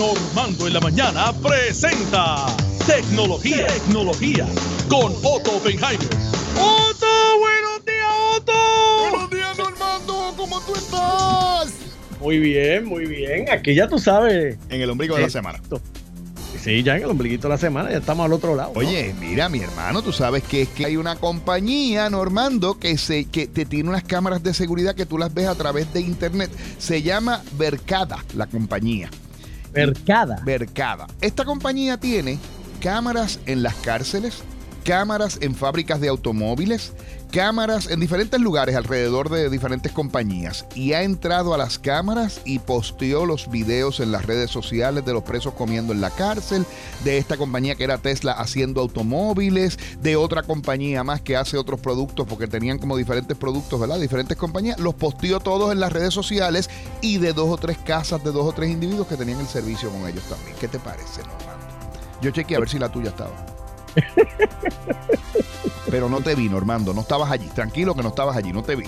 Normando en la mañana presenta Tecnología, Tecnología con Otto Oppenheimer. ¡Otto! ¡Buenos días, Otto! Buenos días, Normando. ¿Cómo tú estás? Muy bien, muy bien. Aquí ya tú sabes. En el ombligo de la semana. Sí, ya en el ombliguito de la semana, ya estamos al otro lado. ¿no? Oye, mira, mi hermano, tú sabes que es que hay una compañía, Normando, que se que te tiene unas cámaras de seguridad que tú las ves a través de internet. Se llama Vercada, la compañía. Mercada. Vercada. Esta compañía tiene cámaras en las cárceles, cámaras en fábricas de automóviles, cámaras en diferentes lugares alrededor de diferentes compañías y ha entrado a las cámaras y posteó los videos en las redes sociales de los presos comiendo en la cárcel, de esta compañía que era Tesla haciendo automóviles, de otra compañía más que hace otros productos porque tenían como diferentes productos, ¿verdad? Diferentes compañías, los posteó todos en las redes sociales y de dos o tres casas de dos o tres individuos que tenían el servicio con ellos también. ¿Qué te parece, Normando? Yo chequeé a ver si la tuya estaba. Pero no te vi, Normando. No estabas allí. Tranquilo que no estabas allí. No te vi.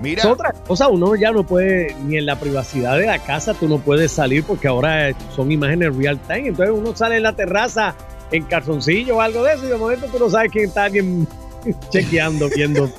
Mira. Es otra cosa, uno ya no puede, ni en la privacidad de la casa, tú no puedes salir porque ahora son imágenes real time. Entonces uno sale en la terraza en calzoncillo o algo de eso y de momento tú no sabes quién está alguien chequeando, viendo.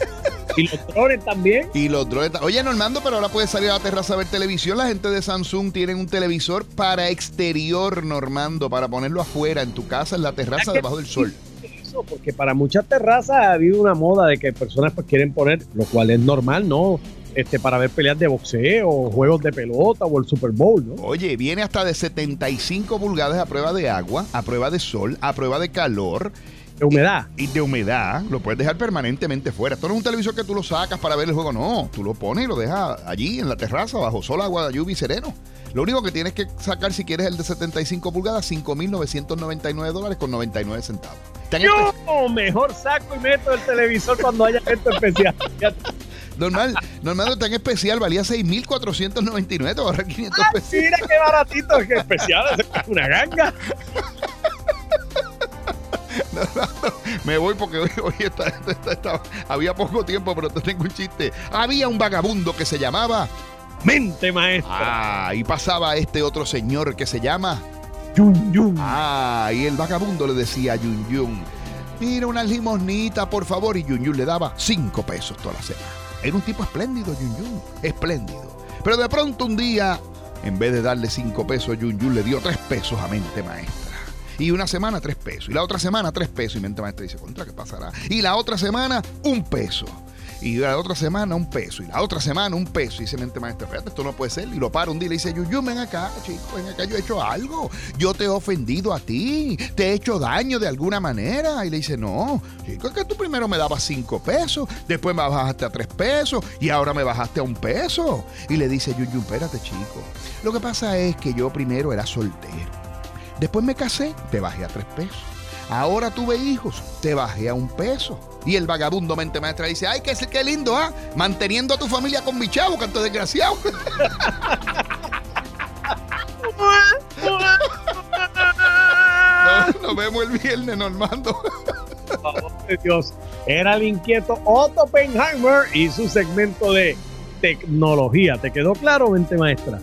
Y los drones también. Y los drones. Oye, Normando, pero ahora puedes salir a la terraza a ver televisión. La gente de Samsung tienen un televisor para exterior, Normando, para ponerlo afuera, en tu casa, en la terraza, debajo del sol. Eso, porque para muchas terrazas ha habido una moda de que personas pues quieren poner, lo cual es normal, ¿no? Este, para ver peleas de boxeo, juegos de pelota o el Super Bowl, ¿no? Oye, viene hasta de 75 pulgadas a prueba de agua, a prueba de sol, a prueba de calor. De humedad. Y de humedad, lo puedes dejar permanentemente fuera. Esto no es un televisor que tú lo sacas para ver el juego, no. Tú lo pones y lo dejas allí en la terraza, bajo sol, agua, lluvia y sereno. Lo único que tienes que sacar si quieres el de 75 pulgadas, 5.999 dólares con 99 centavos. Yo mejor saco y meto el televisor cuando haya evento especial. Normal, normal en especial, valía 6.499, te voy a ahorrar 500 Ah, pesos. mira qué baratito, qué especial, es una ganga. Me voy porque hoy, hoy está- está- está- había poco tiempo, pero te tengo un chiste. Había un vagabundo que se llamaba. Mente maestra. Ah, y pasaba este otro señor que se llama. Yun, yun. Ah, y el vagabundo le decía a Yun Yun, mira una limosnita, por favor. Y Yun Yun le daba cinco pesos toda la semana. Era un tipo espléndido, Yun Yun, espléndido. Pero de pronto un día, en vez de darle cinco pesos, Yun Yun le dio tres pesos a mente maestra. Y una semana tres pesos. Y la otra semana tres pesos. Y mente maestra dice, ¿contra qué pasará? Y la otra semana un peso. Y la otra semana un peso. Y la otra semana un peso. Y dice mente maestra, espérate, esto no puede ser. Y lo para un día y le dice, Yuyu, ven acá, chico, ven acá, yo he hecho algo. Yo te he ofendido a ti. Te he hecho daño de alguna manera. Y le dice, no, chico, es que tú primero me dabas cinco pesos. Después me bajaste a tres pesos. Y ahora me bajaste a un peso. Y le dice, Yuyu, espérate, chico. Lo que pasa es que yo primero era soltero. Después me casé, te bajé a tres pesos. Ahora tuve hijos, te bajé a un peso. Y el vagabundo mente maestra dice, ay, qué, qué lindo, ¿ah? Manteniendo a tu familia con mi chavo, canto desgraciado. Nos, nos vemos el viernes, Normando. De Dios. Era el inquieto Otto Oppenheimer y su segmento de tecnología. ¿Te quedó claro, mente maestra?